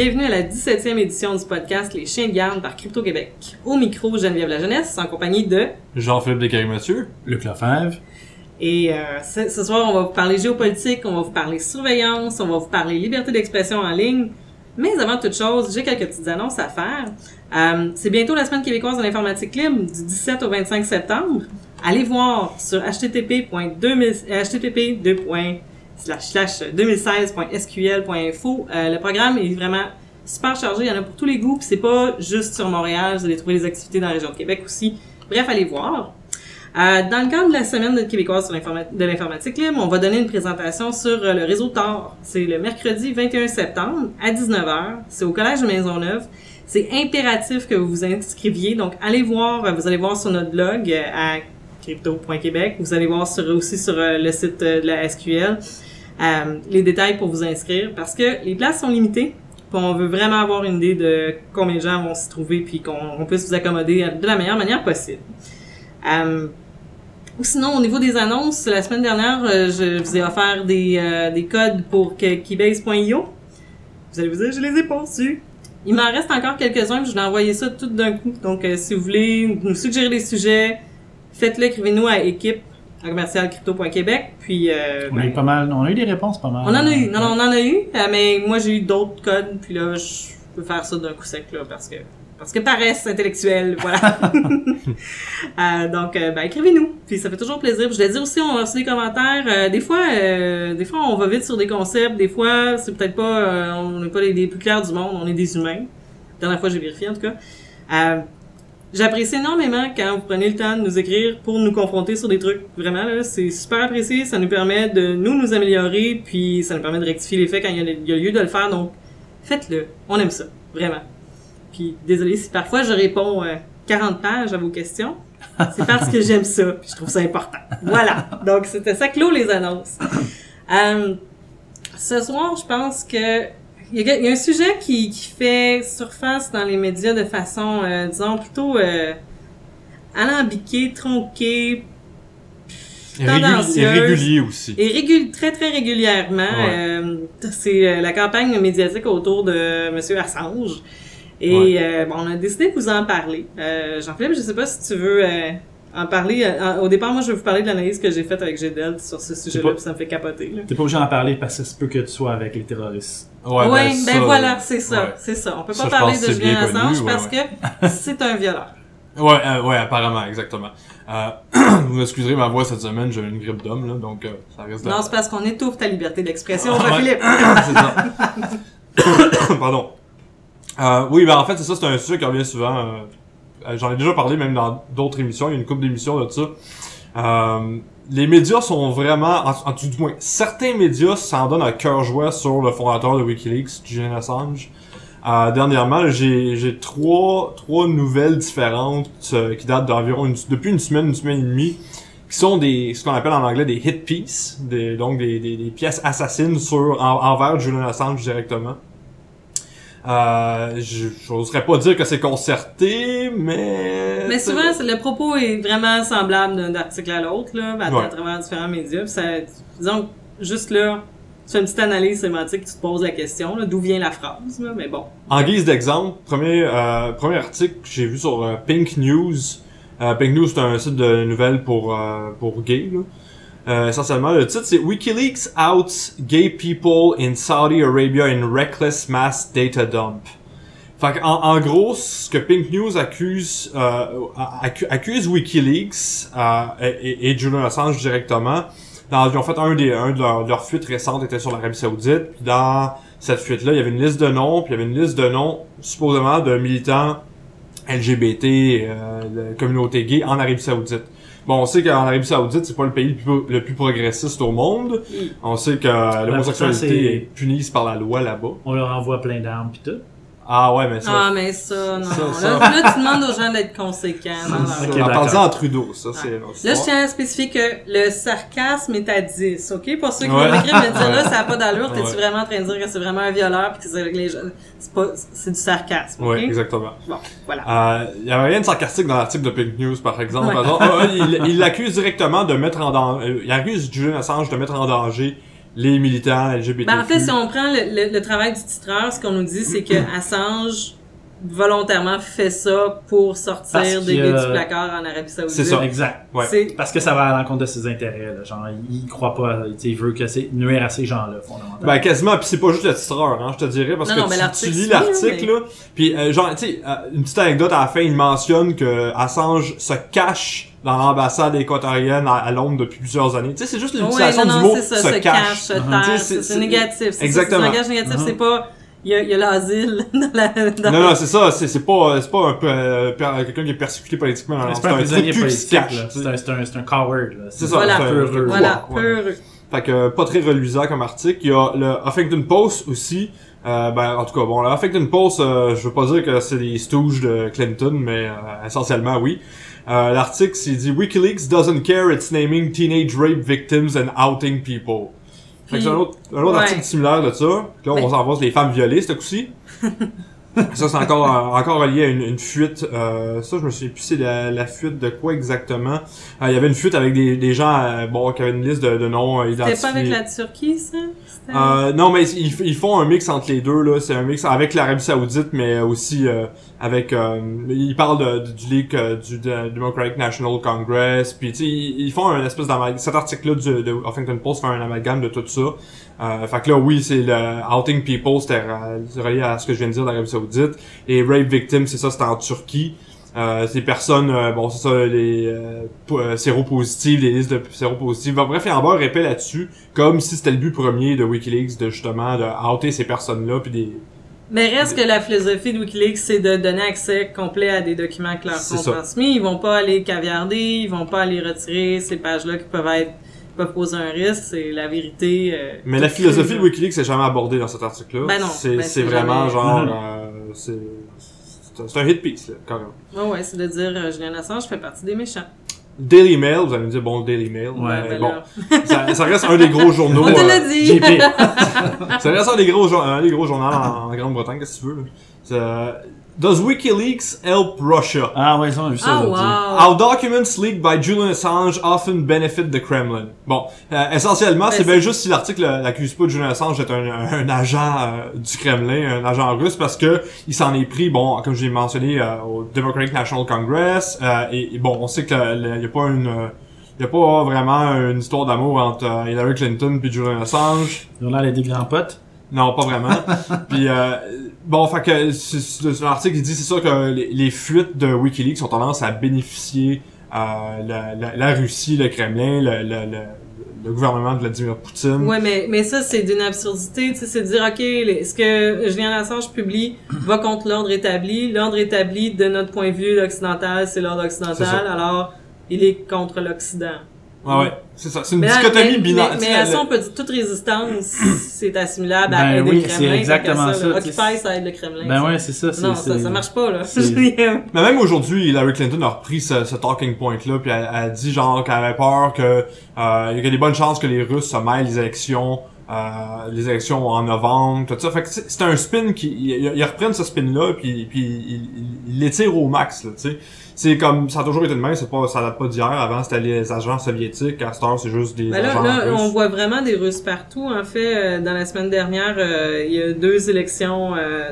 Bienvenue à la 17e édition du podcast Les Chiens de garde par Crypto Québec. Au micro, Geneviève La Jeunesse, en compagnie de... Jean-Philippe Descaries-Mathieu. Luc Lefebvre. Et euh, ce, ce soir, on va vous parler géopolitique, on va vous parler surveillance, on va vous parler liberté d'expression en ligne. Mais avant toute chose, j'ai quelques petites annonces à faire. Euh, c'est bientôt la semaine québécoise de l'informatique libre, du 17 au 25 septembre. Allez voir sur http://2016.sql.info. Euh, le programme est vraiment super chargé, il y en a pour tous les goûts, c'est pas juste sur Montréal, vous allez trouver des activités dans la région de Québec aussi. Bref, allez voir. Euh, dans le cadre de la semaine de québécoise de l'informatique libre, on va donner une présentation sur euh, le réseau Tor. C'est le mercredi 21 septembre à 19h. C'est au Collège de Maisonneuve. C'est impératif que vous vous inscriviez. Donc, allez voir, vous allez voir sur notre blog à crypto.québec. Vous allez voir aussi sur euh, le site euh, de la SQL euh, les détails pour vous inscrire parce que les places sont limitées. On veut vraiment avoir une idée de combien de gens vont s'y trouver puis qu'on on puisse vous accommoder de la meilleure manière possible. Ou sinon, au niveau des annonces, la semaine dernière, je vous ai offert des, des codes pour keybase.io. Vous allez vous dire, je les ai pas. Il m'en reste encore quelques-uns, je vais envoyer ça tout d'un coup. Donc, si vous voulez nous suggérer des sujets, faites-le, écrivez-nous à équipe à commercialcrypto.québec. Puis, euh, On ben, a eu pas mal, on a eu des réponses pas mal. on en a eu, non, non, on en a eu, euh, mais moi j'ai eu d'autres codes, puis là je peux faire ça d'un coup sec là parce que parce que paresse intellectuelle, voilà. Euh, donc euh, ben écrivez-nous, puis ça fait toujours plaisir. Puis je l'ai dit aussi, on a reçu des commentaires. euh, des fois, des fois on va vite sur des concepts, des fois c'est peut-être pas, on n'est pas les, les plus clairs du monde, on est des humains. La dernière fois j'ai vérifié en tout cas. Euh, J'apprécie énormément quand vous prenez le temps de nous écrire pour nous confronter sur des trucs. Vraiment, là, c'est super apprécié. Ça nous permet de nous nous améliorer, puis ça nous permet de rectifier les faits quand il y a, lieu de le faire. Donc, faites-le. On aime ça. Vraiment. Puis, désolé si parfois je réponds euh, 40 pages à vos questions. C'est parce que j'aime ça, puis je trouve ça important. Voilà. Donc, c'était ça clôt les annonces. Euh, ce soir, je pense que il y, a, il y a un sujet qui, qui fait surface dans les médias de façon, euh, disons, plutôt euh, alambiquée, tronquée, Tendancieuse. Et régulier aussi. et régul très, très régulièrement. Ouais. euh, c'est euh, la campagne médiatique autour de Monsieur Assange. Et Ouais. bon, on a décidé de vous en parler. Jean-Philippe, je sais pas si tu veux en parler. Au départ, moi, je vais vous parler de l'analyse que j'ai faite avec GDL sur ce sujet-là, puis ça me fait capoter. T'es pas obligé d'en parler parce que ça se peut que tu sois avec les terroristes. Ouais, ben, ça, voilà, c'est ça, ouais. c'est ça. On peut pas parler de Julien Assange parce que c'est un violeur. Ouais, euh, ouais, apparemment, exactement. Euh, vous m'excuserez ma voix cette semaine, j'ai une grippe d'homme, là, donc euh, ça de... Non, c'est parce qu'on étouffe ta liberté d'expression, Ouais. Jean-Philippe. c'est ça. Pardon. Oui, ben en fait, c'est ça, c'est un sujet qui revient souvent. J'en ai déjà parlé même dans d'autres émissions, il y a une couple d'émissions de ça. Les médias sont vraiment, en, en tout du moins, certains médias s'en donnent à cœur joie sur le fondateur de WikiLeaks, Julian Assange. Euh, dernièrement, j'ai trois trois nouvelles différentes euh, qui datent d'environ depuis une semaine, une semaine et demie, qui sont des ce qu'on appelle en anglais des hit pieces, des, donc des, des, des pièces assassines sur en- envers Julian Assange directement. Euh, je j'oserais pas dire que c'est concerté, mais Mais souvent, le propos est vraiment semblable d'un article à l'autre, là, à, Ouais. à travers différents médias. Ça, disons, juste là, tu fais une petite analyse sémantique, tu te poses la question, d'où vient la phrase, là, mais bon. En guise d'exemple, premier, euh, premier article que j'ai vu sur euh, Pink News. Euh, Pink News, c'est un site de nouvelles pour, euh, pour gays. Là. Euh, essentiellement, le titre, c'est WikiLeaks outs gay people in Saudi Arabia in reckless mass data dump. En, gros, ce que Pink News accuse, euh, accu- accuse WikiLeaks euh, et, Julian Assange directement. Dans, ils ont fait un des un de leurs de leurs fuites récentes était sur l'Arabie Saoudite. Puis dans cette fuite-là, il y avait une liste de noms, puis il y avait une liste de noms supposément de militants LGBT, de communauté gay en Arabie Saoudite. Bon, on sait qu'en Arabie Saoudite, c'est pas le pays le plus, le plus progressiste au monde. On sait que l'homosexualité c'est- est punie par la loi là-bas. On leur envoie plein d'armes pis tout. Ah ouais, mais ça... Ah, mais ça, non. Ça, là, ça. là, tu demandes aux gens d'être conséquents. dans leur- ça, Ok, on en Trudeau, ça c'est... Ouais. Là, je tiens à spécifier que le sarcasme est à 10, OK? Pour ceux qui Ouais. vont m'écrire me dire là, ça n'a pas d'allure, t'es-tu Ouais. vraiment en train de dire que c'est vraiment un violeur pis que c'est les gens... C'est pas... C'est du sarcasme? Ouais, exactement. Bon, voilà. Euh, Il y avait rien de sarcastique dans l'article de Pink News, par exemple. Ouais. Par exemple, ah, il il l'accuse directement de mettre en danger... Il accuse Julian Assange de mettre en danger les militants LGBTQ. Ben, en fait, si on prend le, le- le travail du titreur, ce qu'on nous dit, c'est que Assange volontairement fait ça pour sortir des qu'il, gars euh, du placard en Arabie Saoudite. C'est ça. Exact. Ouais. Parce que ça va à l'encontre de ses intérêts. Là. Genre, il, il croit pas, tu sais, il veut que c'est nuire à ces gens-là, fondamentalement. Ben quasiment, puis c'est pas juste le titreur, hein, je te dirais, parce Non, que non, mais tu- l'article, tu, lis l'article, mais- là, puis euh, genre, tu sais, euh, une petite anecdote à la fin, il mentionne que Assange se cache dans l'ambassade équatorienne à, à Londres depuis plusieurs années. Tu sais, c'est juste Ouais, l'utilisation non, du mot c'est ça, se, se cache, se Mhm. taire, Tu sais, c'est négatif. Exactement. C'est un langage négatif, Mhm. c'est pas... Il y a, il y a l'asile dans la... dans- Non, non, c'est ça, c'est c'est pas, c'est pas un peu, euh, quelqu'un qui est persécuté politiquement. c'est pas un prisonnier cul qui se politique. C'est un, c'est un, c'est un coward, là. C'est ça, Voilà. c'est un- Peu c'est un heureux. Voilà, ouais. peu heureux. Fait que euh, pas très reluisant comme article. Il y a le Huffington Post aussi. Euh, ben en tout cas, bon, le Huffington Post, euh, je veux pas dire que c'est des stooges de Clinton, mais euh, essentiellement oui. Euh, L'article, c'est dit WikiLeaks doesn't care it's naming teenage rape victims and outing people. Fait que c'est un autre, un autre Ouais. article similaire de ça. Puis Là, on s'en va sur les femmes violées, ce coup-ci. ça, c'est encore, encore relié à une, une fuite. Euh, ça, je me souviens plus c'est la, la fuite de quoi exactement? Euh, Il y avait une fuite avec des, des gens euh, bon, qui avaient une liste de, de noms identifiés. C'était pas avec la Turquie, ça? Non, mais ils, ils font un mix entre les deux là. C'est un mix avec l'Arabie Saoudite, mais aussi avec. Euh, ils parlent de, du leak euh, du de- Democratic National Congress. Puis tu ils, ils font un espèce d'amalgame. Cet article-là du- de Huffington Post fait un amalgame de tout ça. Euh, fait que là, oui, c'est le outing people, c'était relié à ce que je viens de dire d'Arabie Saoudite. Et rape victim, c'est ça, c'était en Turquie. Euh, ces personnes, euh, bon, c'est ça, les euh, euh, séropositives, les listes de séropositives. Bon, bref, il y a un épais là-dessus, comme si c'était le but premier de WikiLeaks de justement de outer ces personnes-là, puis des... Mais reste que la philosophie de Wikileaks, c'est de donner accès complet à des documents qui leur sont transmis. Ils vont pas aller caviarder, ils vont pas aller retirer ces pages-là qui peuvent être peuvent poser un risque. C'est la vérité. euh, Mais la philosophie de WikiLeaks c'est jamais abordée dans cet article-là. Ben non, c'est ben vraiment jamais- genre, Mhm. euh, c'est c'est un- hit piece là, carrément. là. Ouais, ouais, c'est de dire euh, Julian Assange fait partie des méchants. Daily Mail, vous allez me dire bon, le Daily Mail, Ouais, mais bon, ça, ça reste un des gros journaux. On te euh, l'a dit! JP. Ça reste un des gros, un des gros journaux en, en Grande-Bretagne, qu'est-ce que tu veux. là. Does WikiLeaks help Russia? Ah ouais, ça, on a vu ça Ah, aujourd'hui. wow! How documents leaked by Julian Assange often benefit the Kremlin. Bon, euh, essentiellement, Ben, c'est c'est- bien juste si l'article euh, l'accuse pas de Julian Assange d'être un, agent euh, du Kremlin, un agent russe, parce que il s'en est pris, bon, comme j'ai mentionné, euh, au Democratic National Congress, euh, et, et bon, on sait que il y a pas une euh, y a pas vraiment une histoire d'amour entre euh, Hillary Clinton puis Julian Assange. Ils ont l'air d'être des grands potes. Non, pas vraiment. Puis euh, bon, fait que l'article il dit c'est sûr que les, les fuites de WikiLeaks ont tendance à bénéficier euh, la, la, la Russie, le Kremlin, le, le, le, le gouvernement de Vladimir Poutine. Ouais, mais, mais ça, c'est d'une absurdité. Tu sais, c'est de dire, OK, les- ce que Julian Assange publie va contre l'ordre établi. L'ordre établi, de notre point de vue occidental, c'est l'ordre occidental. Alors, il est contre l'Occident. Ouais, ouais, c'est ça. C'est une Mais, dichotomie binaire. mais, Tu sais, mais à ça, on peut dire toute résistance, c'est assimilable à Ben aider oui, le Kremlin. c'est exactement ça, tu Occupy, ça aide le Kremlin. Ben ça. ouais, c'est ça. c'est- Non, ça, ça marche pas, là. c'est- Mais même aujourd'hui, Hillary Clinton a repris ce, ce talking point-là, puis elle, elle a dit genre qu'elle avait peur que euh, il y a des bonnes chances que les Russes se mêlent les élections, euh, les élections en novembre, tout ça. Fait que c'est c'est un spin qui, ils, reprennent ce spin-là, puis puis ils l'étirent au max, là, tu sais. C'est comme ça a toujours été de même, c'est pas ça date pas d'hier. Avant c'était les agents soviétiques, à cette heure c'est juste des Ben là, agents là, russes. on voit vraiment des Russes partout. En fait, euh, dans la semaine dernière, euh, il y a deux élections euh,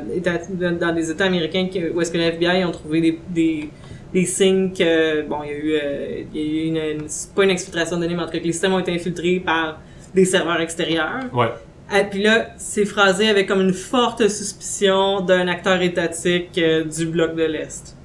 dans des États américains où est-ce que la FBI ont trouvé des, des, des signes que, bon, il y a eu, euh, il y a eu une, une- pas une exfiltration de données, mais en tout cas que les systèmes ont été infiltrés par des serveurs extérieurs. Ouais. Et puis là, c'est phrasé avec comme une forte suspicion d'un acteur étatique du bloc de l'Est.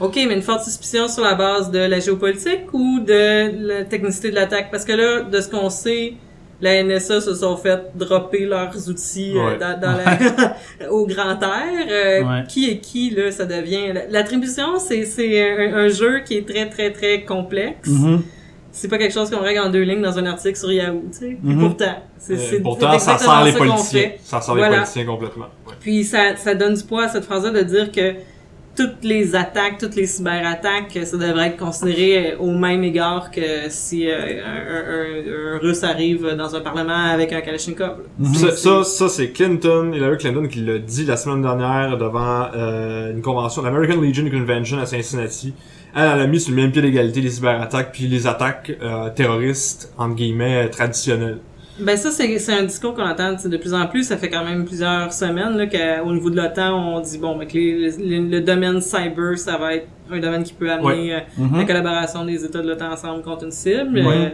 OK, mais une forte suspicion sur la base de la géopolitique ou de la technicité de l'attaque? Parce que là, de ce qu'on sait, la NSA se sont fait dropper leurs outils euh, Ouais. dans, dans la- au grand air. Euh, Ouais. Qui est qui, là, ça devient... L'attribution, c'est c'est un, un jeu qui est très, très, très complexe. Mhm. C'est pas quelque chose qu'on règle en deux lignes dans un article sur Yahoo, tu sais. Mhm. pourtant, c'est Euh, c'est- pourtant, ça sert les politiciens. Ça sert les politiciens complètement. Ouais. Puis ça, ça donne du poids à cette phrase-là de dire que toutes les attaques, toutes les cyberattaques, ça devrait être considéré euh, au même égard que si euh, un, un- un Russe arrive dans un parlement avec un Kalachnikov. Mhm. Ça, ça, ça, c'est Clinton, Hillary Clinton qui l'a dit la semaine dernière devant euh, une convention, l'American Legion Convention à Cincinnati. Elle, elle a mis sur le même pied d'égalité les cyberattaques puis les attaques euh, terroristes, entre guillemets, traditionnelles. Ben ça, c'est c'est un discours qu'on entend de plus en plus. Ça fait quand même plusieurs semaines là, qu'au niveau de l'OTAN, on dit bon, ben, que les- les- le domaine cyber, ça va être un domaine qui peut amener euh, Mhm. la collaboration des États de l'OTAN ensemble contre une cible. Ouais. Euh,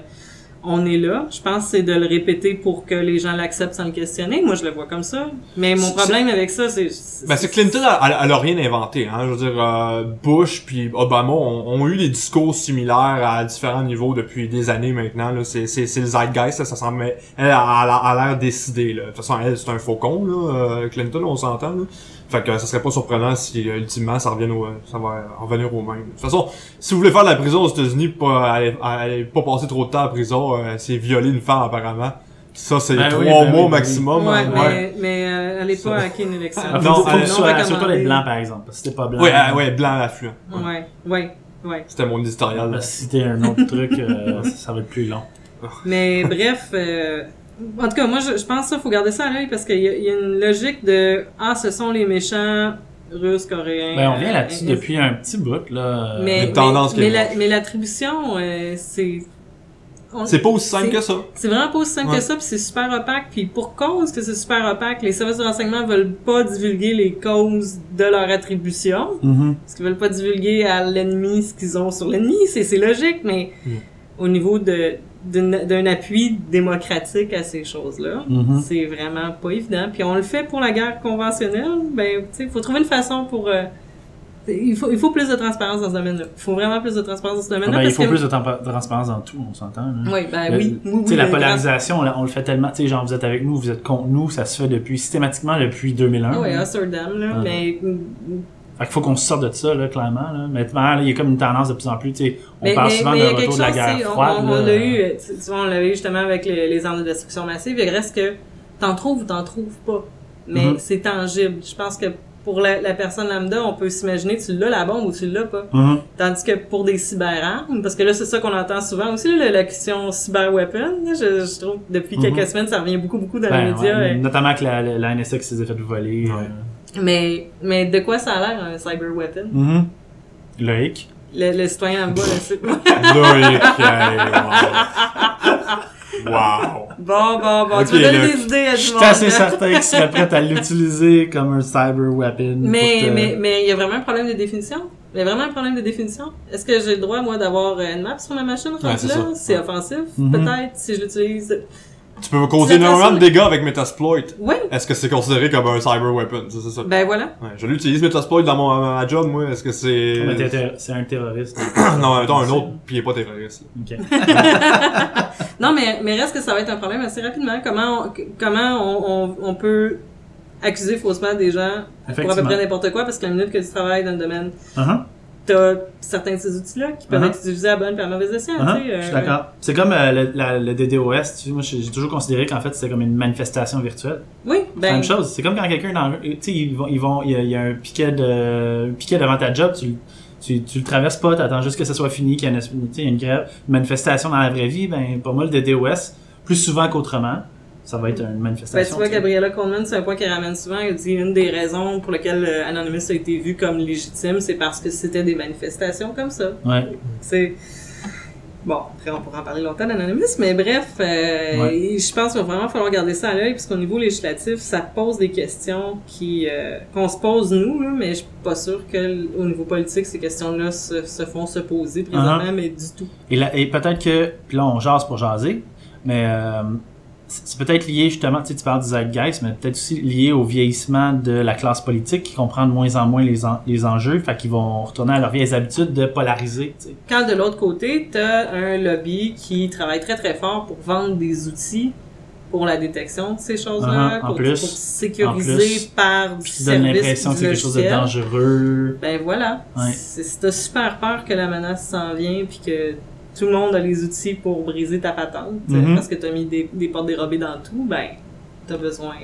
on est là. Je pense que c'est de le répéter pour que les gens l'acceptent sans le questionner. Moi, je le vois comme ça. Mais mon problème avec ça, c'est... Ben, c'est Clinton, elle, elle a rien inventé, hein. Je veux dire, euh, Bush puis Obama ont, ont eu des discours similaires à différents niveaux depuis des années maintenant, là. C'est, c'est, c'est le zeitgeist, là, ça semble, elle elle a l'air décidée, là. De toute façon, elle, c'est un faucon, là. euh, Clinton, on s'entend, là. Fait que ça serait pas surprenant si, euh, ultimement, ça revienne au, ça va revenir au même. De toute façon, si vous voulez faire de la prison aux États-Unis, pas, aller, aller pas passer trop de temps en prison, euh, c'est violer une femme, apparemment. Ça, c'est Ben trois oui, ben mois oui, ben oui. maximum. Ouais, hein. mais, mais euh, allez pas hacker une élection. Ah, Non, faut, faut euh, que tu non sois, recommandé. assure-toi d'être blanc, par exemple. Parce que si t'es pas blanc. Ouais, ah, ouais, blanc affluent. Ouais. Ouais, ouais, ouais. C'était mon que si t'es un autre truc, euh, ça, ça va être plus long. Mais bref, euh, en tout cas, moi, je, je pense ça, faut garder ça à l'œil parce qu'il y, y a une logique de ah, ce sont les méchants russes, coréens. Ben, on vient là-dessus euh, depuis un petit bout, là. Mais, Une tendance mais, la- l'attribution, euh, c'est. C'est pas aussi simple que ça. C'est vraiment pas aussi simple Ouais. que ça, puis c'est super opaque. Puis pour cause que c'est super opaque, les services de renseignement veulent pas divulguer les causes de leur attribution. Mhm. Parce qu'ils veulent pas divulguer à l'ennemi ce qu'ils ont sur l'ennemi, c'est logique, mais Mm. au niveau de d'un appui démocratique à ces choses-là, Mhm. c'est vraiment pas évident. Puis on le fait pour la guerre conventionnelle, ben tu sais, faut trouver une façon pour euh, il faut il faut plus de transparence dans ce domaine-là. Il faut vraiment plus de transparence dans ce Ah domaine-là ben, il faut que plus de transparence dans tout, on s'entend. oui, ben Le- oui, oui, Tu sais, oui, la polarisation, on, on le fait tellement, tu sais, genre, vous êtes avec nous, vous êtes contre nous, ça se fait depuis, systématiquement depuis 2001. grand- Ah oui, Surdam, là, Ah. mais Fait qu'il faut qu'on se sorte de ça, là, clairement, là. Maintenant, là, il y a comme une tendance de plus en plus, tu sais, on Mais, parle mais- souvent mais quelque retour de la guerre tu froide, On, l'a eu, tu sais, tu vois, on l'a eu justement avec les, les armes de destruction massive. Il reste que t'en trouves ou t'en trouves pas. Mais Mhm. c'est tangible. Je pense que pour la, la personne lambda, on peut s'imaginer tu l'as la bombe ou tu l'as pas. Mhm. Tandis que pour des cyberarmes, parce que là c'est ça qu'on entend souvent aussi, là, la question cyber weapon, là, je, je trouve que depuis Mhm. quelques semaines ça revient beaucoup beaucoup dans Ben, les médias. ouais, et- notamment que la, la, la NSA qui s'est fait voler. Ouais. euh. Mais, mais de quoi ça a l'air un cyber weapon? Mhm. Loïc? Le, le citoyen en bas, là, c'est... Loïc, hey, wow. wow. Bon, bon, bon, Ok, tu me donnes des idées à Je du suis assez certain qu'il serait prêt à l'utiliser comme un cyber weapon. Mais, te- mais, mais il y a vraiment un problème de définition? Il y a vraiment un problème de définition? Est-ce que j'ai le droit, moi, d'avoir une map sur ma machine rendue c'est là? ça. C'est offensif, Mhm. peut-être, si je l'utilise. Tu peux me causer énormément de dégâts avec Metasploit. Oui, Est-ce que c'est considéré comme un cyber weapon? C'est ça. ben voilà. Ouais, je l'utilise Metasploit dans mon ma job, moi. Est-ce que c'est... Ah, C'est un terroriste. non, mettons un autre, puis il est pas terroriste. Ok. Non, mais, mais reste que ça va être un problème assez rapidement. Comment on, comment on, on, on peut accuser faussement des gens pour à peu près n'importe quoi, parce que la minute que tu travailles dans le domaine, Uh-huh. T'as certains de ces outils-là qui peuvent Uh-huh. être utilisés à bonne et à mauvaise escient, Uh-huh, tu. Je suis euh, d'accord. C'est comme euh, le, la- le DDoS. Tu sais, moi, j'ai toujours considéré qu'en fait, c'était comme une manifestation virtuelle. Oui, C'est la ben, même chose. C'est comme quand quelqu'un dans, tu sais, ils vont, ils vont, il y a, il y a un piquet de, un piquet devant ta job, tu, le- tu, tu le traverses pas, t'attends juste que ça soit fini, qu'il y ait une, tu une grève, une manifestation dans la vraie vie, ben, pour moi, le DDoS, plus souvent qu'autrement, ça va être une Ben, tu manifestation. vois, tu sais. Gabriella Coleman, c'est un point qu'elle ramène souvent. Elle dit une des raisons pour lesquelles euh, Anonymous a été vu comme légitime, c'est parce que c'était des manifestations comme ça. Ouais. C'est bon. Après, on pourra en parler longtemps d'Anonymous, mais bref, euh, je pense qu'il va vraiment falloir garder ça à l'œil, puisqu'au niveau législatif, ça pose des questions qui euh, qu'on se pose nous, là, mais je suis pas sûre que l- au niveau politique, ces questions-là se, se font se poser présentement, Uh-huh. mais du tout. Et, peut-être que, puis là on jase pour jaser, mais euh, c'est peut-être lié justement, tu sais, tu parles du zeitgeist, mais peut-être aussi lié au vieillissement de la classe politique qui comprend de moins en moins les, en- les enjeux, fait qu'ils vont retourner à leurs vieilles habitudes de polariser. tu sais. Quand de l'autre côté, t'as un lobby qui travaille très très fort pour vendre des outils pour la détection de ces choses-là, Uh-huh, pour, sécuriser plus, par du qui donne service l'impression que c'est quelque chose de dangereux. Ben voilà. Ouais. C'est- Si t'as super peur que la menace s'en vient puis que tout le monde a les outils pour briser ta patente Mhm. parce que t'as mis des, des portes dérobées dans tout, ben t'as besoin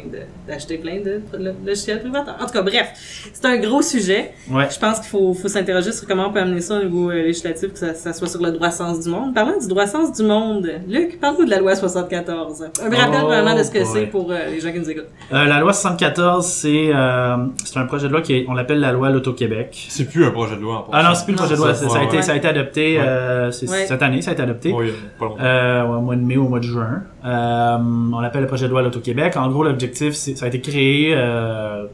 d'acheter plein de, de logiciels privateurs. En tout cas, bref, c'est un gros sujet. Ouais. Je pense qu'il faut, faut s'interroger sur comment on peut amener ça au niveau euh, législatif, que ça, ça soit sur le droit sens du monde. Parlant du droit sens du monde, Luc, parle-nous de la loi 74. Un rappel Oh, vraiment de ce que c'est pour euh, les gens qui nous écoutent. Euh, la loi 74, c'est euh, c'est un projet de loi qui est- on l'appelle la loi l'Auto-Québec. C'est plus un projet de loi, en Ah non, c'est plus le Non, projet de loi, ça, a ouais, été, ça a été adopté Ouais. euh, c'est- Ouais. cette année, ça a été adopté. Oui, pas longtemps. Euh, au mois de mai, au mois de juin. Euh, on l'appelle le projet de loi l'Auto-Québec. En gros, l'objectif, ça a été créé euh,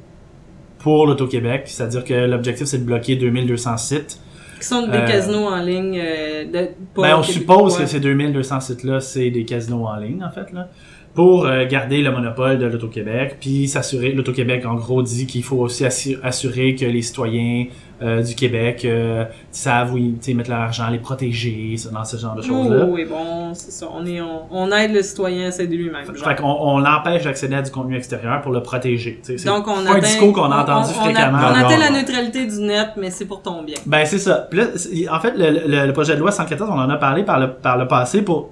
pour l'Auto-Québec, c'est-à-dire que l'objectif, c'est de bloquer 2200 sites. Qui sont des Euh, casinos en ligne. de, Ben, on suppose que ces 2200 sites-là, c'est des casinos en ligne, en fait, là, pour euh, garder le monopole de l'Auto-Québec, puis s'assurer, l'Auto-Québec, en gros, dit qu'il faut aussi assu- assurer que les citoyens euh, du Québec euh, savent où ils tu sais, mettre leur argent, les protéger, ça, dans ce genre de choses-là. Oh, oui, bon, c'est ça. On, est, on, on aide le citoyen à s'aider lui-même. Fait qu'on on l'empêche d'accéder à du contenu extérieur pour le protéger. tu sais. C'est Donc, on pas un atteint, discours qu'on a entendu on, on, fréquemment. On, atteint la neutralité du net, mais c'est pour ton bien. Ben c'est ça. Là, en fait, le, le- le projet de loi 114, on en a parlé par le, par le passé pour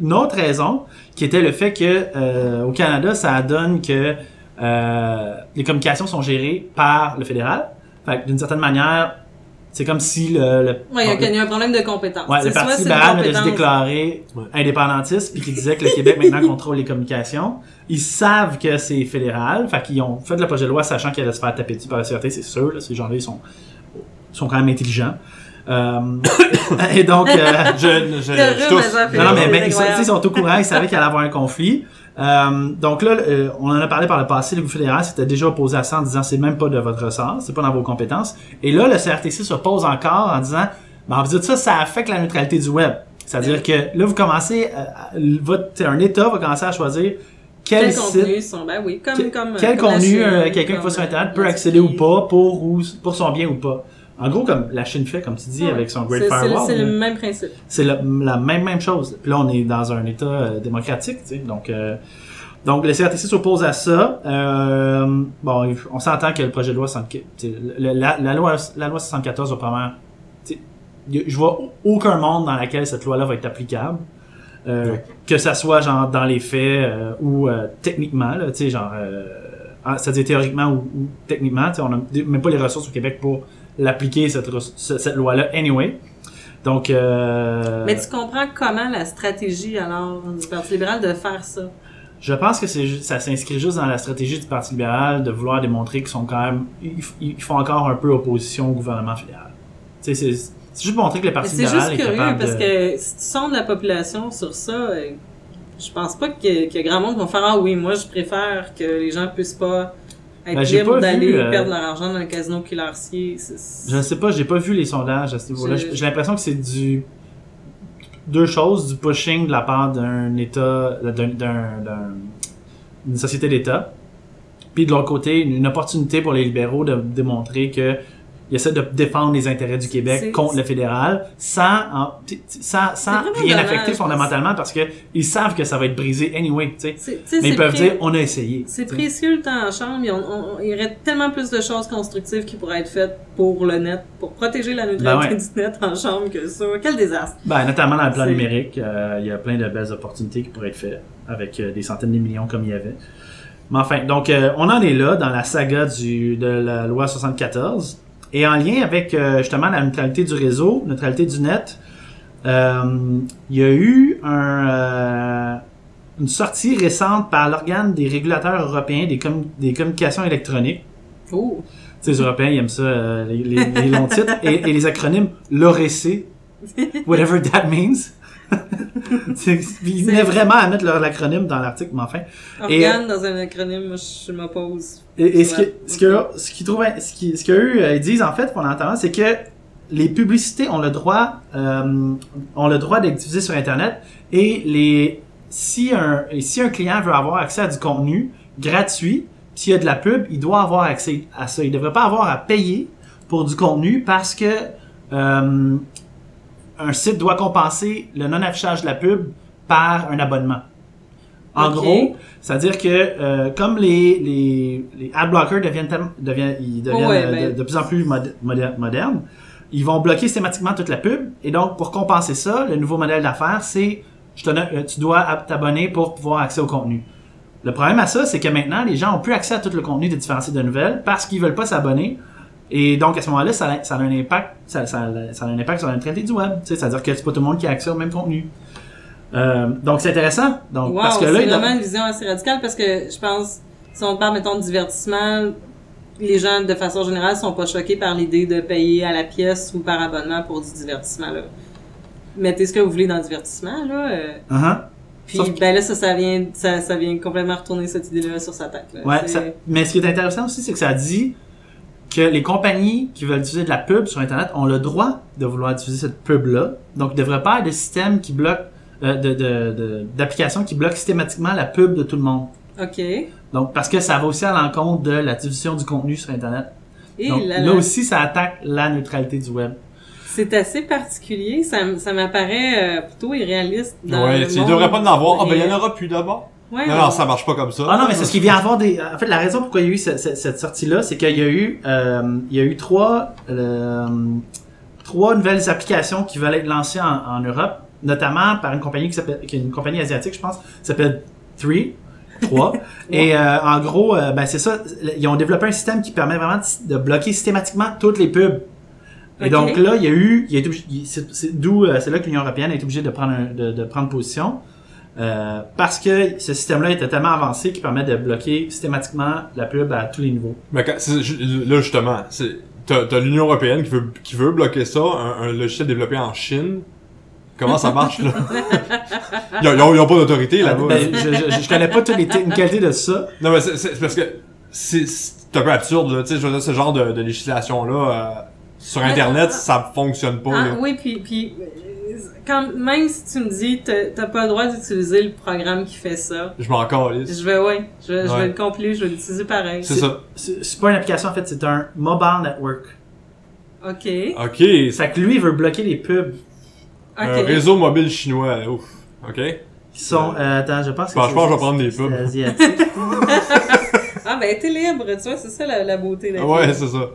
une autre raison, qui était le fait que euh, au Canada, ça donne que euh, les communications sont gérées par le fédéral. Fait que d'une certaine manière, c'est comme si le, le, Ouais, il y a- le- il y, a un problème de compétence. ouais, C'est le Parti libéral de se déclarer Ouais. indépendantiste puis qui disait que le Québec maintenant contrôle les communications. Ils savent que c'est fédéral, fait qu'ils ont fait le projet de loi sachant qu'il allait se faire taper dessus par la CRT, c'est sûr. Là, ces gens-là, ils sont, sont quand même intelligents. Euh, et donc, euh, Je, je, je, tousse. non, non, mais, ils, sont, incroyable. ils sont au courant, ils savaient qu'il allait avoir un conflit. Euh, donc là, euh, on en a parlé par le passé, le gouvernement fédéral s'était déjà opposé à ça en disant c'est même pas de votre ressort, c'est pas dans vos compétences. Et là, le CRTC s'oppose encore en disant, ben, en vous dites ça, ça affecte la neutralité du web. C'est-à-dire que là, vous commencez, votre, un État va commencer à choisir quel, Quel site, contenu sont, ben oui, comme, quel, comme, quel comme la contenu euh, quelqu'un qui va sur Internet peut accéder ou pas pour, ou, pour son bien ou pas. En gros, comme la Chine fait, comme tu dis, Ouais. avec son Great C'est- c'est le- Firewall. C'est le même principe. C'est la, la même même chose. Puis là, on est dans un État euh, démocratique, tu sais. Donc, euh, donc le CRTC s'oppose à ça. Euh, bon, on s'entend que le projet de loi 64, tu sais, le- la, la loi la loi 74 va a- Je vois aucun monde dans lequel cette loi-là va être applicable. Euh, Ouais. Que ça soit genre dans les faits euh, ou euh, techniquement, là, tu sais, genre, euh, c'est-à-dire théoriquement ou, ou techniquement, tu sais, on n'a même pas les ressources au Québec pour l'appliquer cette, cette loi-là anyway. Donc, euh, Mais tu comprends comment la stratégie, alors, du Parti libéral de faire ça? Je pense que c'est ça s'inscrit juste dans la stratégie du Parti libéral de vouloir démontrer qu'ils sont quand même ils, ils font encore un peu opposition au gouvernement fédéral. C'est c'est juste pour montrer que le Parti c'est libéral juste est curieux parce de... que si tu sondes la population sur ça, euh, je pense pas que- grand monde va faire Ah oui, moi je préfère que les gens puissent pas Ben, j'ai pas d'aller euh, perdre leur argent dans le casino qui leur sied. Je ne sais pas, j'ai pas vu les sondages à ce niveau-là. J'ai l'impression que c'est du deux choses, du pushing de la part d'un État, d'un, d'un- d'un- d'une société d'État, puis de l'autre côté, une, une opportunité pour les libéraux de démontrer que ils essaient de défendre les intérêts du Québec contre le fédéral sans, en- sans, rien dommage, affecter fondamentalement parce que ils savent que ça va être brisé anyway, tu sais. Mais ils peuvent dire, on a essayé. C'est précieux le temps en chambre. Il y, a- on- on- il y aurait tellement plus de choses constructives qui pourraient être faites pour le net, pour protéger la neutralité Ben ouais. du net en chambre que ça. Quel désastre! Ben, notamment dans le plan numérique, euh, il y a plein de belles opportunités qui pourraient être faites avec euh, des centaines de millions comme il y avait. Mais enfin, donc euh, on en est là dans la saga du, de la loi 74. Et en lien avec euh, justement la neutralité du réseau, neutralité du net, euh, il y a eu un, euh, une sortie récente par l'organe des régulateurs européens des, commu- des communications électroniques. Oh! Tu sais, les Européens, ils aiment ça, euh, les, les- les longs titres, et, et les acronymes l'OREC, whatever that means. Ils venaient vraiment à mettre leur- l'acronyme dans l'article, mais enfin. Et, Organe dans un acronyme, moi je m'oppose. Et, et ce, que, ce, que, ce qu'ils trouvent, ce qui, ce qu'eux euh, ils disent en fait fondamentalement, c'est que les publicités ont le droit, euh, ont le droit d'être diffusées sur Internet et les, si un, et si un client veut avoir accès à du contenu gratuit, s'il y a de la pub, il doit avoir accès à ça. Il ne devrait pas avoir à payer pour du contenu parce que euh, un site doit compenser le non-affichage de la pub par un abonnement. En gros, c'est-à-dire que euh, comme les, les, les ad blockers deviennent, tellement- deviennent, ils deviennent Ouais, euh, ben- de, de plus en plus mod- moder- modernes, ils vont bloquer systématiquement toute la pub. Et donc, pour compenser ça, le nouveau modèle d'affaires, c'est je te donne- euh, tu dois ab- t'abonner pour pouvoir accès au contenu. Le problème à ça, c'est que maintenant, les gens ont plus accès à tout le contenu des différents sites de nouvelles parce qu'ils veulent pas s'abonner. Et donc, à ce moment-là, ça, a- ça a un impact, ça, ça- ça a un impact sur la neutralité du web. C'est-à-dire que c'est pas tout le monde qui a accès au même contenu. Euh, donc, c'est intéressant. Donc, Wow, parce que là, c'est vraiment une vision assez radicale parce que je pense, si on parle, mettons, de divertissement, les gens, de façon générale, sont pas choqués par l'idée de payer à la pièce ou par abonnement pour du divertissement, là. Mettez ce que vous voulez dans le divertissement, là. euh, Uh-huh. Puis que- ben là, ça, ça vient, ça, ça vient complètement retourner cette idée-là sur sa tête. Là. Ouais, ça- mais ce qui est intéressant aussi, c'est que ça dit que les compagnies qui veulent diffuser de la pub sur Internet ont le droit de vouloir diffuser cette pub-là. Donc, il ne devrait pas avoir de système qui bloque, euh, de, de, de- d'application qui bloque systématiquement la pub de tout le monde. Ok. Donc, parce que ça va aussi à l'encontre de la diffusion du contenu sur Internet. Et Donc, là, aussi, ça attaque la neutralité du web. c'est assez particulier. Ça, m'apparaît euh, plutôt irréaliste. Dans Ouais, le tu monde devrais pas en avoir. Ah, ben, il y réel. en aura plus d'abord. Ouais, Non, on- non, ça marche pas comme ça. Ah non, mais c'est ce qu'il vient avoir des. En fait, la raison pourquoi il y a eu cette, cette- cette sortie-là, c'est qu'il y a eu, euh, il y a eu trois, euh, trois nouvelles applications qui veulent être lancées en, en Europe, notamment par une compagnie qui s'appelle, qui est une compagnie asiatique, je pense, qui s'appelle Three. 3. Et euh, en gros, euh, ben c'est ça, ils ont développé un système qui permet vraiment de, de bloquer systématiquement toutes les pubs. Et donc là, il y a eu, il il- c'est d'où c'est là que l'Union européenne a été obligée de prendre un- de, de prendre position. Euh, parce que ce système-là était tellement avancé qu'il permet de bloquer systématiquement la pub à tous les niveaux. Mais quand- c'est- ju- là, justement, c'est, t'as, t'as l'Union Européenne qui veut, qui veut bloquer ça, un, un logiciel développé en Chine. Comment ça marche, là? ils, ont, ils ont- ils ont pas d'autorité, là-bas. Ben, je, je, je connais pas toutes les technicalités de ça. Non, mais c'est, c'est- c'est parce que c'est, c'est un peu absurde, là. Tu sais, je veux dire, ce genre de, de législation-là, euh, sur Internet, ça fonctionne pas, Ah, là. oui, puis, puis quand, même si tu me dis t'as pas le droit d'utiliser le programme qui fait ça, Je m'en calisse. je vais, ouais, je vais, je Ouais. vais le compiler, je vais l'utiliser pareil. C'est ça. C'est pas une application, en fait, c'est un mobile network. Ok, Ok, fait que lui, il veut bloquer les pubs un ok. réseau mobile chinois, ouf. Ok? qui sont... euh, attends, je pense que Bon, je c'est- pense que je vais prendre des pubs. asiatique. Ah ben t'es libre, tu vois, c'est ça la, la beauté d'être Ouais, c'est ça.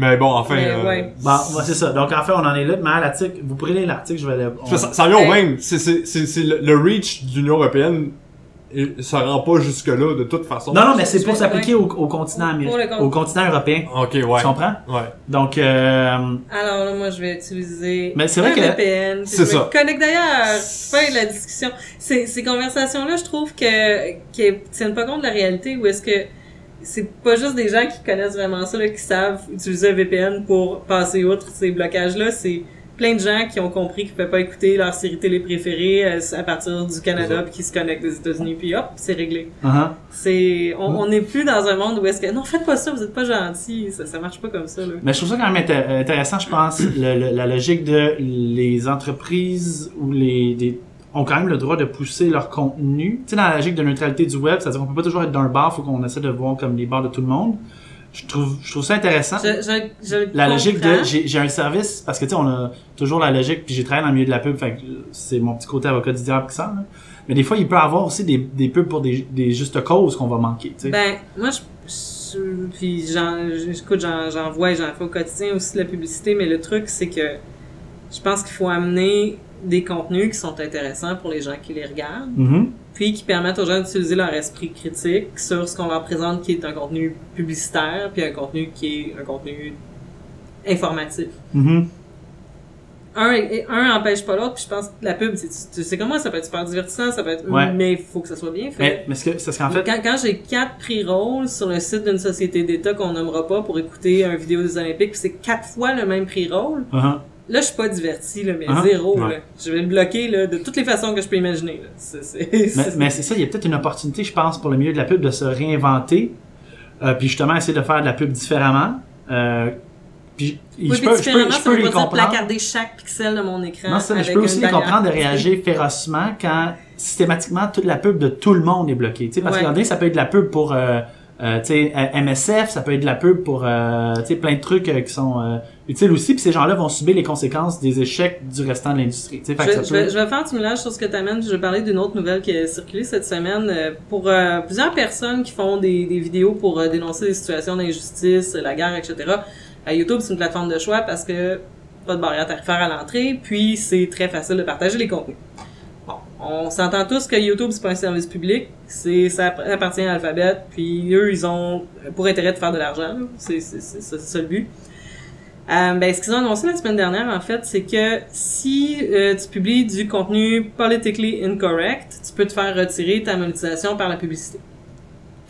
Mais bon, enfin... Mais euh, ouais. Bon, ouais, c'est ça. Donc, en fait, on en est là. Mais l'article, vous pourrez lire l'article, je vais le... on- Ça, ça, vient au même. C'est, c'est, c'est, c'est le, le reach de l'Union Européenne, et ça rend pas jusque-là, de toute façon. Non, non, mais c'est pour s'appliquer au, au continent américain, au continent européen. Ok, ouais. Tu comprends? Ouais. Donc, euh, Alors là, moi, je vais utiliser Mais c'est vrai que- VPN. C'est me ça. connecte d'ailleurs. Fin de la discussion. Ces, ces conversations-là, je trouve que qu'elles tiennent pas compte de la réalité ou est-ce que c'est pas juste des gens qui connaissent vraiment ça, là, qui savent utiliser un VPN pour passer outre ces blocages-là. C'est plein de gens qui ont compris qu'ils pouvaient pas écouter leur série télé préférée euh, à partir du Canada puis qui se connectent des États-Unis puis hop, c'est réglé. uh-huh. C'est, on, n'est plus dans un monde où est-ce que non, faites pas ça, vous êtes pas gentils, ça, ça marche pas comme ça là. Mais je trouve ça quand même inté- intéressant, je pense, le- le- la logique de les entreprises ou les des- ont quand même le droit de pousser leur contenu. Tu sais, dans la logique de neutralité du web, c'est-à-dire qu'on peut pas toujours être d'un bar, faut qu'on essaie de voir comme les bars de tout le monde. Je trouve, je trouve ça intéressant. Je, je, je le La logique de j'ai un service parce que tu sais on a toujours la logique puis j'ai travaillé dans le milieu de la pub fait que c'est mon petit côté avocat du diable qui sort là. mais des fois il peut y avoir aussi des, des pubs pour des, des justes causes qu'on va manquer tu sais Ben, moi, je, je- puis j'en vois et j'en fais au quotidien aussi de la publicité, mais le truc, c'est que je pense qu'il faut amener des contenus qui sont intéressants pour les gens qui les regardent, Mhm. puis qui permettent aux gens d'utiliser leur esprit critique sur ce qu'on leur présente qui est un contenu publicitaire, puis un contenu qui est un contenu informatif. Mhm. Un, empêche pas l'autre, puis je pense que la pub, tu sais comment, ça peut être super divertissant, ça peut être, Ouais. mais il faut que ça soit bien fait. mais mais ce que ce qu'en fait Quand, quand j'ai quatre prix-rolls sur le site d'une société d'État qu'on nommera pas pour écouter un vidéo des Olympiques, puis c'est quatre fois le même prix-roll, uh-huh. Là, je suis pas diverti, là, mais Ah, zéro, ouais. là. Je vais le bloquer, là, de toutes les façons que je peux imaginer, là. Mais, c'est- mais c'est ça il y a peut-être une opportunité je pense pour le milieu de la pub de se réinventer euh, puis justement essayer de faire de la pub différemment euh, puis Oui, je peux, je peux, je peux les comprendre placarder chaque pixel de mon écran. Non, ça, mais je peux aussi les comprendre de réagir férocement quand systématiquement toute la pub de tout le monde est bloquée. Tu sais, parce Ouais. que regardez, ça peut être de la pub pour euh, euh, MSF, ça peut être de la pub pour euh, plein de trucs qui sont utiles aussi, puis ces gens-là vont subir les conséquences des échecs du restant de l'industrie. Je, vais, je vais faire du mélange sur ce que tu amènes. Je vais parler d'une autre nouvelle qui a circulé cette semaine. Euh, Pour euh, plusieurs personnes qui font des, des vidéos pour euh, dénoncer des situations d'injustice, la guerre, etc., YouTube, c'est une plateforme de choix parce que pas de barrière tarifaire à l'entrée, puis c'est très facile de partager les contenus. Bon, on s'entend tous que YouTube, c'est pas un service public, c'est ça app- appartient à Alphabet, puis eux, ils ont pour intérêt de faire de l'argent. c'est ça le but. Euh, ben, ce qu'ils ont annoncé la semaine dernière, en fait, c'est que si euh, tu publies du contenu politically incorrect, tu peux te faire retirer ta monétisation par la publicité.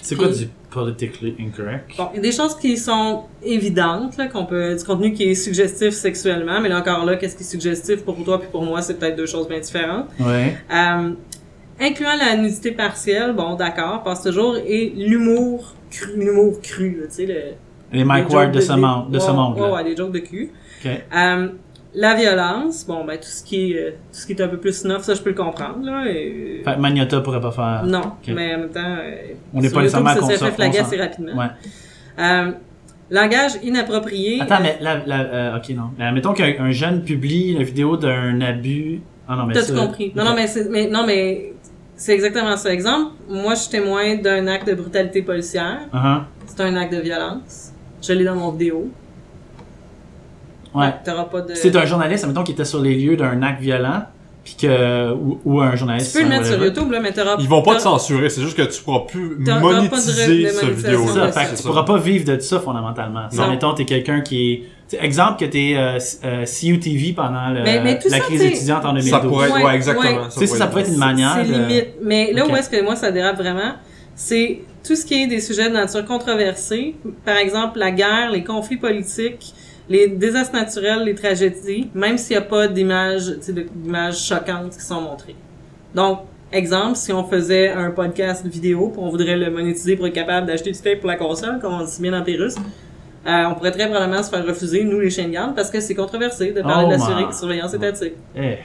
c'est quoi du politically incorrect? Bon, il y a des choses qui sont évidentes, là, qu'on peut, du contenu qui est suggestif sexuellement, mais là encore là, qu'est-ce qui est suggestif pour toi puis pour moi, c'est peut-être deux choses bien différentes. Ouais. Euh, incluant la nudité partielle, bon, d'accord, passe toujours, et l'humour cru, l'humour cru, tu sais, le... Les Mike Ward de ce monde, de ce monde, Ouais, des jokes de cul. Euh, la violence, bon, ben, tout ce qui est, euh, tout ce qui est un peu plus neuf, ça, je peux le comprendre, là, et... Fait que Magnota pourrait pas faire. Non, mais en même temps, euh, On n'est pas nécessairement YouTube, ça contre fait ça, flaguer assez rapidement. Ouais. Euh, langage inapproprié. Attends, euh, mais la, la, euh, ok, non. Mais mettons qu'un un jeune publie une vidéo d'un abus. Ah non, mais T'as-tu ça- compris? Non, non, mais c'est, mais, non, mais c'est exactement ça. Exemple, moi, je suis témoin d'un acte de brutalité policière. Uh-huh. C'est un acte de violence. Je l'ai dans mon vidéo. Ouais. T'auras pas de... C'est un journaliste, mettons, qui était sur les lieux d'un acte violent, puis que, ou, ou un Tu journaliste. peux le mettre sur. YouTube, là, mais t'auras Ils vont pas te censurer, c'est juste que tu pourras plus pas de monétiser de ce vidéo. Ça, fait que tu ça. pourras pas vivre de ça fondamentalement. Si, Non. mettons, t'es quelqu'un qui est. t'sais, exemple que t'es euh, euh, CUTV pendant le- Mais- mais tout la ça, crise étudiante en 2012. Ça pourrait, ouais, Ouais, exactement. ouais. Tu sais, ça pourrait être une manière. C'est de- limite. Mais là où est-ce que moi ça dérape vraiment, c'est tout ce qui est des sujets de nature controversée. Par exemple, la guerre, les conflits politiques, les désastres naturels, les tragédies, même s'il n'y a pas d'images, d'images choquantes qui sont montrées. Donc, exemple, si on faisait un podcast vidéo, puis on voudrait le monétiser pour être capable d'acheter du tape pour la console, comme on dit bien dans Pérus, euh, on pourrait très probablement se faire refuser, nous les garde, parce que c'est controversé de parler Oh de la surveillance- surveillance étatique. Eh,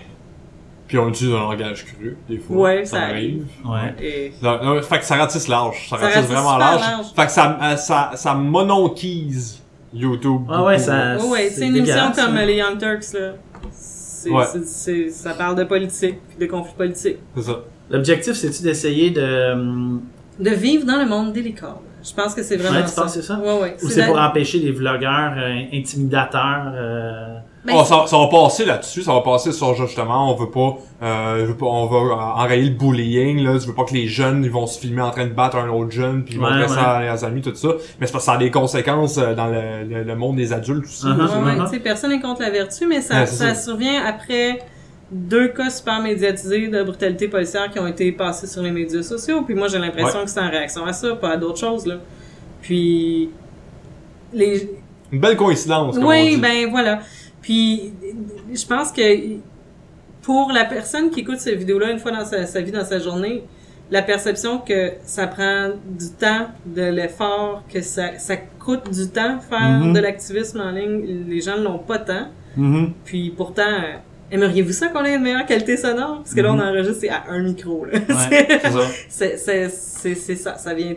Puis on utilise un langage cru, des fois. Ouais, ça arrive. ouais. Et Non, non, fait que ça ratisse large. Ça, Ça ratisse ratisse vraiment super large. large. Fait que ça, euh, ça, ça mononquise YouTube. Ah ouais, ça. Ouais, ouais, c'est une émission comme les Young Turks, là. C'est, Ouais. c'est- c'est- ça parle de politique, puis de conflits politiques. C'est ça. L'objectif, c'est-tu d'essayer de. De vivre dans le monde des licornes. Je pense que c'est vraiment Ouais, tu ça. penses que c'est ça? Ouais, ouais. Ou c'est la- pour empêcher les vlogueurs euh, intimidateurs. euh, Ben, Oh, ça, ça va passer là-dessus, ça va passer sur justement, on veut pas, euh, je veux pas on va enrayer le bullying, là, tu veux pas que les jeunes, ils vont se filmer en train de battre un autre jeune, puis ils vont Ouais, faire ouais. ça à leurs amis, tout ça. Mais c'est parce que ça a des conséquences euh, dans le, le, le monde des adultes aussi. Là. Ouais, ouais, tu sais, personne n'est contre la vertu, mais ça, ça ça. survient après deux cas super médiatisés de brutalité policière qui ont été passés sur les médias sociaux. Puis moi, j'ai l'impression Ouais. que c'est en réaction à ça, pas à d'autres choses, là. Puis, les, Une belle coïncidence, comme on Oui, dit. ben voilà. Puis, je pense que pour la personne qui écoute cette vidéo-là une fois dans sa, sa vie, dans sa journée, la perception que ça prend du temps, de l'effort, que ça, ça coûte du temps faire Mhm. de l'activisme en ligne, les gens ne l'ont pas tant. mhm. Puis pourtant, aimeriez-vous ça qu'on ait une meilleure qualité sonore? Parce que là, on Mhm. enregistre à un micro. Ouais. C'est ça. C'est ça, ça vient,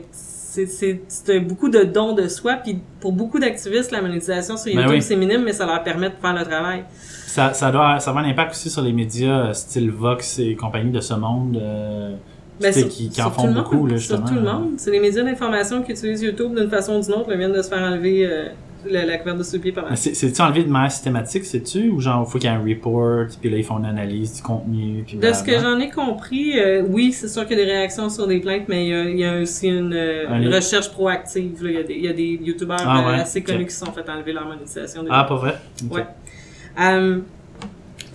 c'est, beaucoup de dons de soi, puis pour beaucoup d'activistes, la monétisation sur Ben YouTube, oui. c'est minime, mais ça leur permet de faire le travail. Ça, ça doit ça avoir un impact aussi sur les médias euh, style Vox et compagnie de ce monde euh, Ben, sur- qui, en font beaucoup monde, là, justement. Sur tout le monde. C'est les médias d'information qui utilisent YouTube d'une façon ou d'une autre, là, viennent de se faire enlever euh, la, la couverture de ce pied par C'est-tu enlevé de manière systématique, sais-tu? Ou genre, il faut qu'il y ait un report, puis là, ils font une analyse du contenu, puis De ce que j'en ai compris, euh, oui, c'est sûr qu'il y a des réactions sur des plaintes, mais il y a, il y a aussi une, euh, une recherche proactive. là. Il y a des, il y a des youtubeurs Ah euh, ouais, assez connus qui se sont fait enlever leur monétisation. Ah, pas vrai? Ok. Ouais.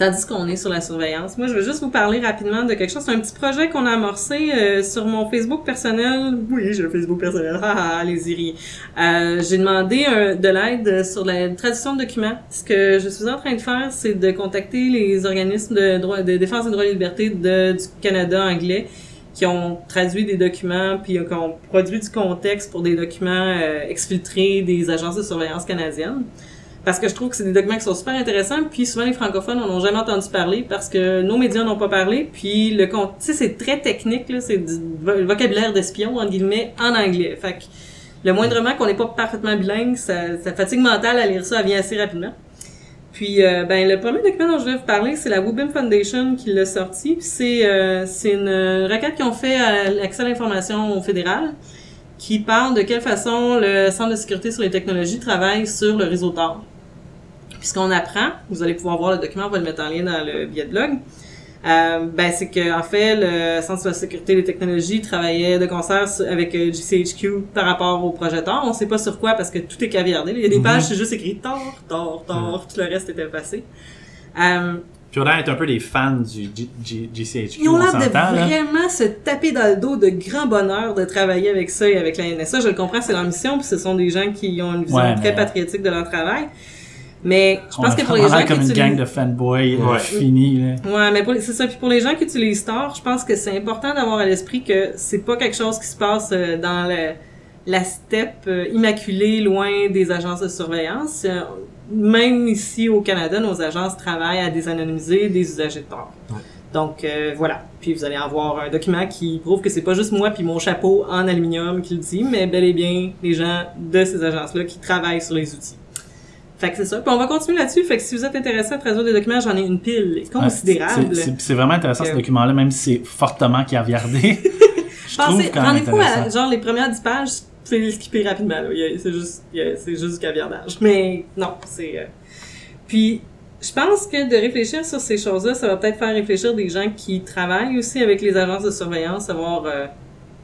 Tandis qu'on est sur la surveillance, moi je veux juste vous parler rapidement de quelque chose. C'est un petit projet qu'on a amorcé euh, sur mon Facebook personnel. Oui, j'ai un Facebook personnel. Ah, ah, allez-y, riez. Euh, j'ai demandé de l'aide sur la traduction de documents. Ce que je suis en train de faire, c'est de contacter les organismes de, droit, de défense des droits et libertés de, du Canada anglais qui ont traduit des documents puis qui ont produit du contexte pour des documents euh, exfiltrés des agences de surveillance canadiennes parce que je trouve que c'est des documents qui sont super intéressants, puis souvent les francophones n'en ont jamais entendu parler parce que nos médias n'ont pas parlé, puis le con- tu sais c'est très technique là, c'est du vo- vocabulaire d'espion entre guillemets en anglais. Fait que le moindrement qu'on n'est pas parfaitement bilingue, ça, fatigue mentale à lire ça, elle vient assez rapidement. Puis euh, ben le premier document dont je vais vous parler, c'est la Wubin Foundation qui l'a sorti. C'est euh, une requête qu'ils ont fait à l'accès à l'information au fédéral qui parle de quelle façon le Centre de sécurité sur les technologies travaille sur le réseau Tor. Puis ce qu'on apprend, vous allez pouvoir voir le document, on va le mettre en lien dans le billet de blog. Euh, ben c'est que en fait le Centre de la sécurité des technologies travaillait de concert avec euh, GCHQ par rapport au projet Tor. On sait pas sur quoi parce que tout est caviardé. Il y a des Mhm. pages c'est juste écrit Tor, Tor, Tor, tout le reste était effacé. Euh, Puis on a l'air d'être un peu des fans du GCHQ, ils ont on l'air de vraiment se taper dans le dos de grand bonheur de travailler avec ça et avec la NSA. Je le comprends, c'est leur mission, puis ce sont des gens qui ont une vision très patriotique de leur travail. Mais je pense a que pour les gens qui comme une gang de fanboys euh, Ouais. finis, là. Ouais, mais pour les- c'est ça. Puis pour les gens qui utilisent Tor, je pense que c'est important d'avoir à l'esprit que c'est pas quelque chose qui se passe euh, dans le- la steppe euh, immaculée loin des agences de surveillance. Même ici au Canada, nos agences travaillent à désanonymiser des usagers de Tor. Ouais. Donc euh, voilà. Puis vous allez avoir un document qui prouve que c'est pas juste moi puis mon chapeau en aluminium qui le dit, mais bel et bien les gens de ces agences-là qui travaillent sur les outils. Fait que c'est ça. Puis on va continuer là-dessus. Fait que si vous êtes intéressé à traduire des documents, j'en ai une pile considérable. C'est- vraiment intéressant ce document-là, même si c'est fortement caviardé. Je trouve Pensez, quand même rendez-vous à, genre, les premières 10 pages, c'est les skipper rapidement, là. Il y a- C'est juste, il y a- c'est juste du caviardage. Mais, non, c'est, euh, Puis, je pense que de réfléchir sur ces choses-là, ça va peut-être faire réfléchir des gens qui travaillent aussi avec les agences de surveillance, savoir, euh,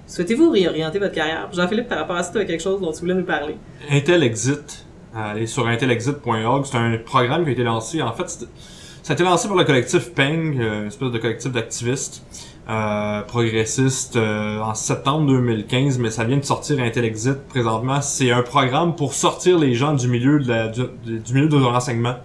souhaitez-vous réorienter votre carrière? Jean-Philippe, par rapport à ça, tu as quelque chose dont tu voulais nous parler? Intel Exit, allez sur intelexit.org, c'est un programme qui a été lancé, en fait, ça a été lancé par le collectif PENG, euh, une espèce de collectif d'activistes euh, progressistes euh, en septembre 2015, mais ça vient de sortir Intel Exit présentement. C'est un programme pour sortir les gens du milieu de la, du, du milieu de renseignement,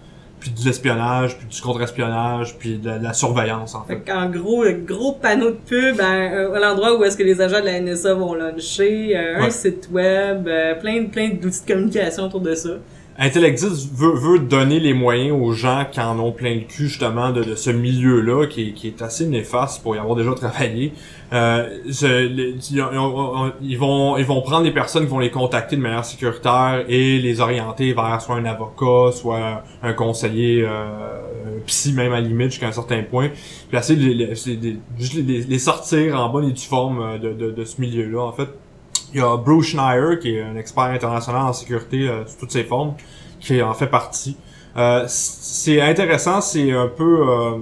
puis de l'espionnage, puis du contre-espionnage, puis de la, de la surveillance, en fait. Fait qu'en gros, le gros panneau de pub hein, euh, à l'endroit où est-ce que les agents de la NSA vont luncher, euh, un Ouais. site web, euh, plein, plein d'outils de communication autour de ça. Intel Exit veut, veut donner les moyens aux gens qui en ont plein le cul justement de, de ce milieu-là qui, qui est assez néfaste pour y avoir déjà travaillé. Ils, ont- ils vont prendre les personnes qui vont les contacter de manière sécuritaire et les orienter vers soit un avocat, soit un conseiller, euh, psy même à limite jusqu'à un certain point. Puis essayer de les, les, les sortir en bonne et due forme euh, de, de, de ce milieu-là en fait. Il y a Bruce Schneier, qui est un expert international en sécurité euh, sous toutes ses formes, qui en fait partie. Euh, c'est intéressant, c'est un peu... euh,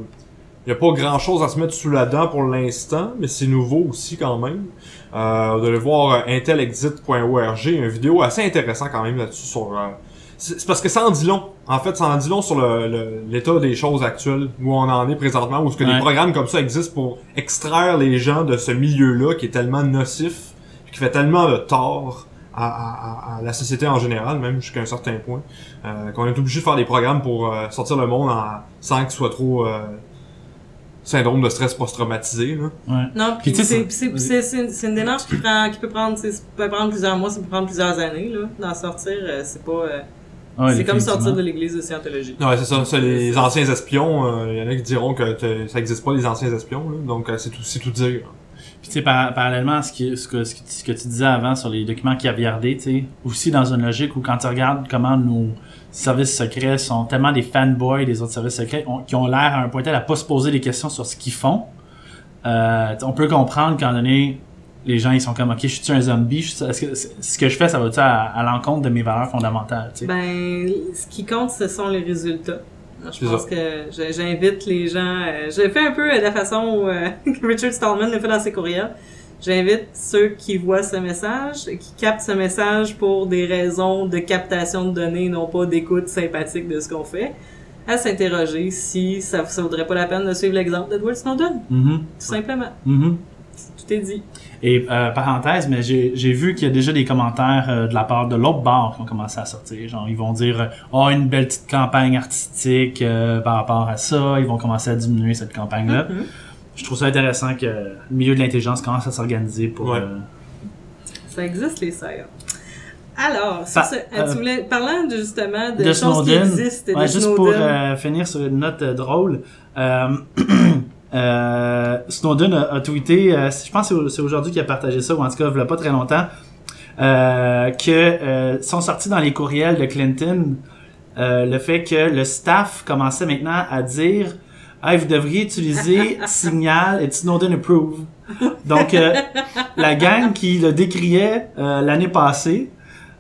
il n'y a pas grand-chose à se mettre sous la dent pour l'instant, mais c'est nouveau aussi quand même. Euh, vous allez voir euh, intelexit.org, une vidéo assez intéressante quand même là-dessus sur... euh, c'est parce que ça en dit long. En fait, ça en dit long sur le- le- l'état des choses actuelles, où on en est présentement, où est-ce que Ouais. des programmes comme ça existent pour extraire les gens de ce milieu-là qui est tellement nocif, qui fait tellement de tort à, à- à- à la société en général, même jusqu'à un certain point, euh, qu'on est obligé de faire des programmes pour euh, sortir le monde en, sans qu'il soit trop euh, syndrome de stress post-traumatisé. Là. Ouais. Non, puis c'est- c'est- c'est c'est- c'est- c'est une démarche qui prend qui peut prendre c'est- ça peut prendre plusieurs mois, ça peut prendre plusieurs années là, d'en sortir. euh, c'est pas euh, Ouais, c'est comme sortir de l'église de Scientologie. Ouais, c'est ça. les anciens espions, il y en a qui diront que ça existe pas les anciens espions. Là, donc euh, c'est tout, c'est tout dire. Puis tu sais, par- parallèlement à ce, qui, ce, que, ce, que, tu disais avant sur les documents caviardés, tu sais, aussi dans une logique où quand tu regardes comment nos services secrets sont tellement des fanboys des autres services secrets, qui ont l'air à un point tel à pas se poser des questions sur ce qu'ils font, euh, on peut comprendre qu'en donné, les gens ils sont comme, ok, je suis un zombie, est-ce que ce que je fais, ça va à, à l'encontre de mes valeurs fondamentales, tu sais? Ben, ce qui compte, ce sont les résultats. Je pense ça. que j'invite les gens. euh, je fais un peu de la façon où, euh, que Richard Stallman le fait dans ses courriels. J'invite ceux qui voient ce message, qui captent ce message pour des raisons de captation de données, non pas d'écoute sympathique de ce qu'on fait, à s'interroger si ça, ça vaudrait pas la peine de suivre l'exemple d'Edward Snowden, Mhm. tout simplement. Mhm. Tout dit. Et euh, parenthèse, mais j'ai vu qu'il y a déjà des commentaires euh, de la part de l'autre bar qui ont commencé à sortir. Genre, ils vont dire oh une belle petite campagne artistique euh, par rapport à ça. Ils vont commencer à diminuer cette campagne-là. Mhm. Je trouve ça intéressant que le milieu de l'intelligence commence à s'organiser pour. Ouais. euh, Ça existe, les serres. Alors, sur Pa- ce, euh, tu voulais, parlant de, justement de, de choses Snowden. qui existent, Ouais, de juste pour Snowden. euh, finir sur une note euh, drôle. Euh, Snowden a, a tweeté, euh, je pense que c'est au- c'est aujourd'hui qu'il a partagé ça, ou en tout cas, il y a pas très longtemps, euh, que euh, sont sortis dans les courriels de Clinton euh, le fait que le staff commençait maintenant à dire Hey, vous devriez utiliser Signal et Snowden Approve. Donc, euh, la gang qui le décriait l'année passée,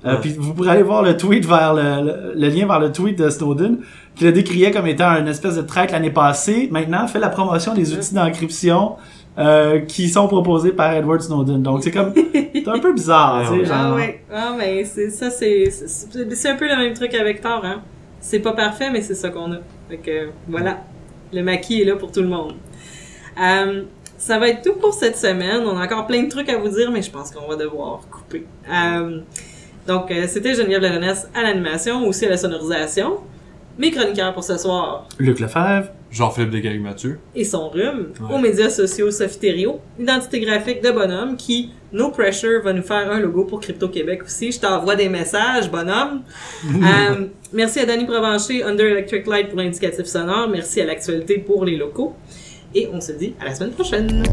euh, puis vous pourrez aller voir le tweet vers le, le- le lien vers le tweet de Snowden, qui le décriait comme étant une espèce de traite l'année passée. Maintenant, fait la promotion des outils d'encryption euh, qui sont proposés par Edward Snowden. Donc, c'est comme, c'est un peu bizarre, tu sais, Ah genre. ouais, ah mais c'est ça c'est c'est c'est un peu le même truc avec Thor hein. C'est pas parfait mais c'est ça qu'on a. Fait que voilà, le maquis est là pour tout le monde. Euh, ça va être tout pour cette semaine. On a encore plein de trucs à vous dire mais je pense qu'on va devoir couper. Euh, donc euh, c'était Geneviève Larenesse à l'animation aussi à la sonorisation. Mes chroniqueurs pour ce soir Luc Lefebvre. Jean-Philippe Desgarig-Mathieu. et son rhume. Ouais. Aux médias sociaux, Sophie Thériault. Identité graphique de Bonhomme qui, no pressure, va nous faire un logo pour Crypto Québec aussi. Je t'envoie des messages, Bonhomme. Euh, merci à Danny Provencher, Under Electric Light pour l'indicatif sonore. Merci à l'actualité pour les locaux. Et on se dit à la semaine prochaine.